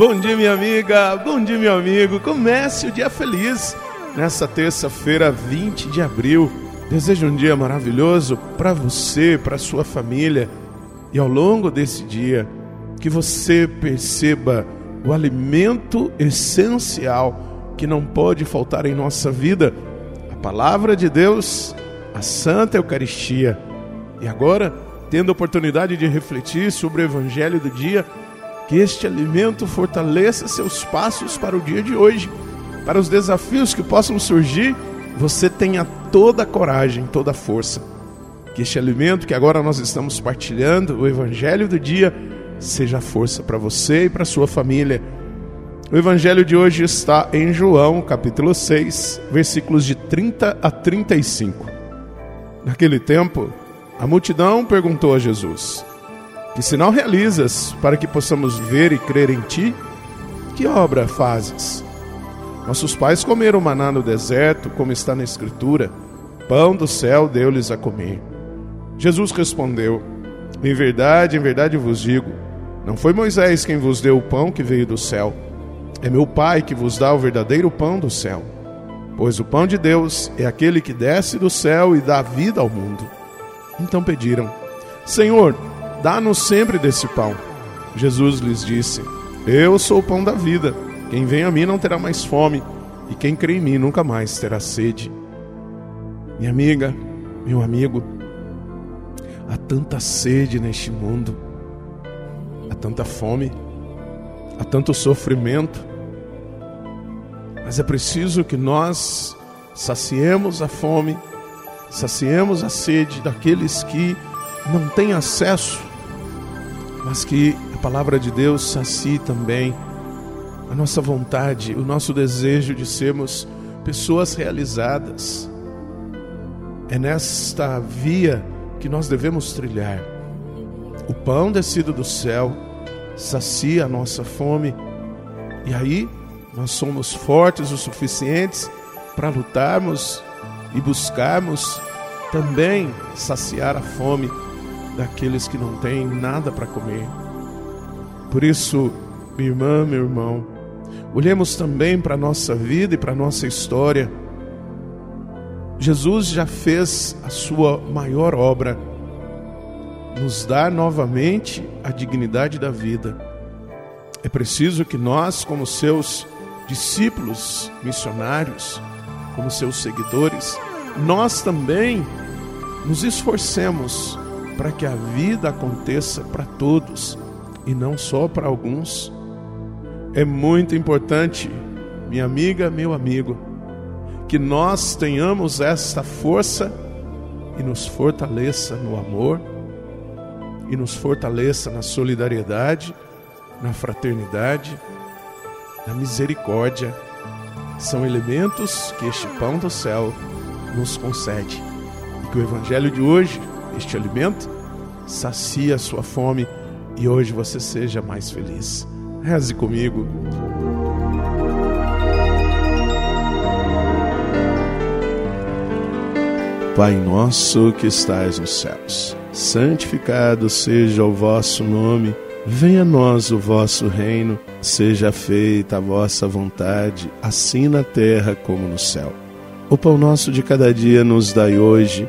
Bom dia, minha amiga. Bom dia, meu amigo. Comece o dia feliz nessa terça-feira, 20 de abril. Desejo um dia maravilhoso para você, para sua família. E ao longo desse dia, que você perceba o alimento essencial que não pode faltar em nossa vida, a palavra de Deus, a Santa Eucaristia. E agora, tendo a oportunidade de refletir sobre o evangelho do dia, que este alimento fortaleça seus passos para o dia de hoje, para os desafios que possam surgir, você tenha toda a coragem, toda a força. Que este alimento que agora nós estamos partilhando, o evangelho do dia, seja força para você e para sua família. O evangelho de hoje está em João, capítulo 6, versículos de 30 a 35. Naquele tempo, a multidão perguntou a Jesus: que sinal realizas para que possamos ver e crer em ti? Que obra fazes? Nossos pais comeram maná no deserto, como está na Escritura: pão do céu deu-lhes a comer. Jesus respondeu: Em verdade, em verdade vos digo, não foi Moisés quem vos deu o pão que veio do céu, é meu Pai que vos dá o verdadeiro pão do céu. Pois o pão de Deus é aquele que desce do céu e dá vida ao mundo. Então pediram: Senhor, Dá-nos sempre desse pão. Jesus lhes disse: Eu sou o pão da vida. Quem vem a mim não terá mais fome, e quem crê em mim nunca mais terá sede. Minha amiga, meu amigo, há tanta sede neste mundo, há tanta fome, há tanto sofrimento, mas é preciso que nós saciemos a fome, saciemos a sede daqueles que não têm acesso mas que a palavra de Deus sacie também a nossa vontade, o nosso desejo de sermos pessoas realizadas. É nesta via que nós devemos trilhar. O pão descido do céu sacia a nossa fome, e aí nós somos fortes o suficientes para lutarmos e buscarmos também saciar a fome daqueles que não têm nada para comer. Por isso, minha irmã, meu irmão, olhemos também para a nossa vida e para a nossa história. Jesus já fez a sua maior obra, nos dar novamente a dignidade da vida. É preciso que nós, como seus discípulos missionários, como seus seguidores, nós também nos esforcemos para que a vida aconteça para todos e não só para alguns. É muito importante, minha amiga, meu amigo, que nós tenhamos esta força e nos fortaleça no amor e nos fortaleça na solidariedade, na fraternidade, na misericórdia. São elementos que este pão do céu nos concede. E que o evangelho de hoje este alimento, sacia a sua fome e hoje você seja mais feliz. Reze comigo. Pai nosso que estais nos céus, santificado seja o vosso nome. Venha a nós o vosso reino, seja feita a vossa vontade, assim na terra como no céu. O pão nosso de cada dia nos dai hoje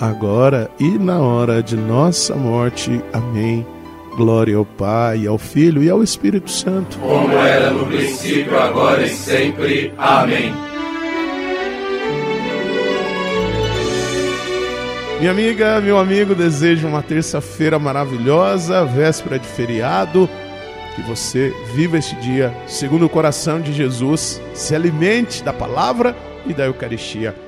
agora e na hora de nossa morte. Amém. Glória ao Pai, ao Filho e ao Espírito Santo. Como era no princípio, agora e sempre. Amém. Minha amiga, meu amigo, desejo uma terça-feira maravilhosa, véspera de feriado. Que você viva este dia segundo o coração de Jesus, se alimente da palavra e da Eucaristia.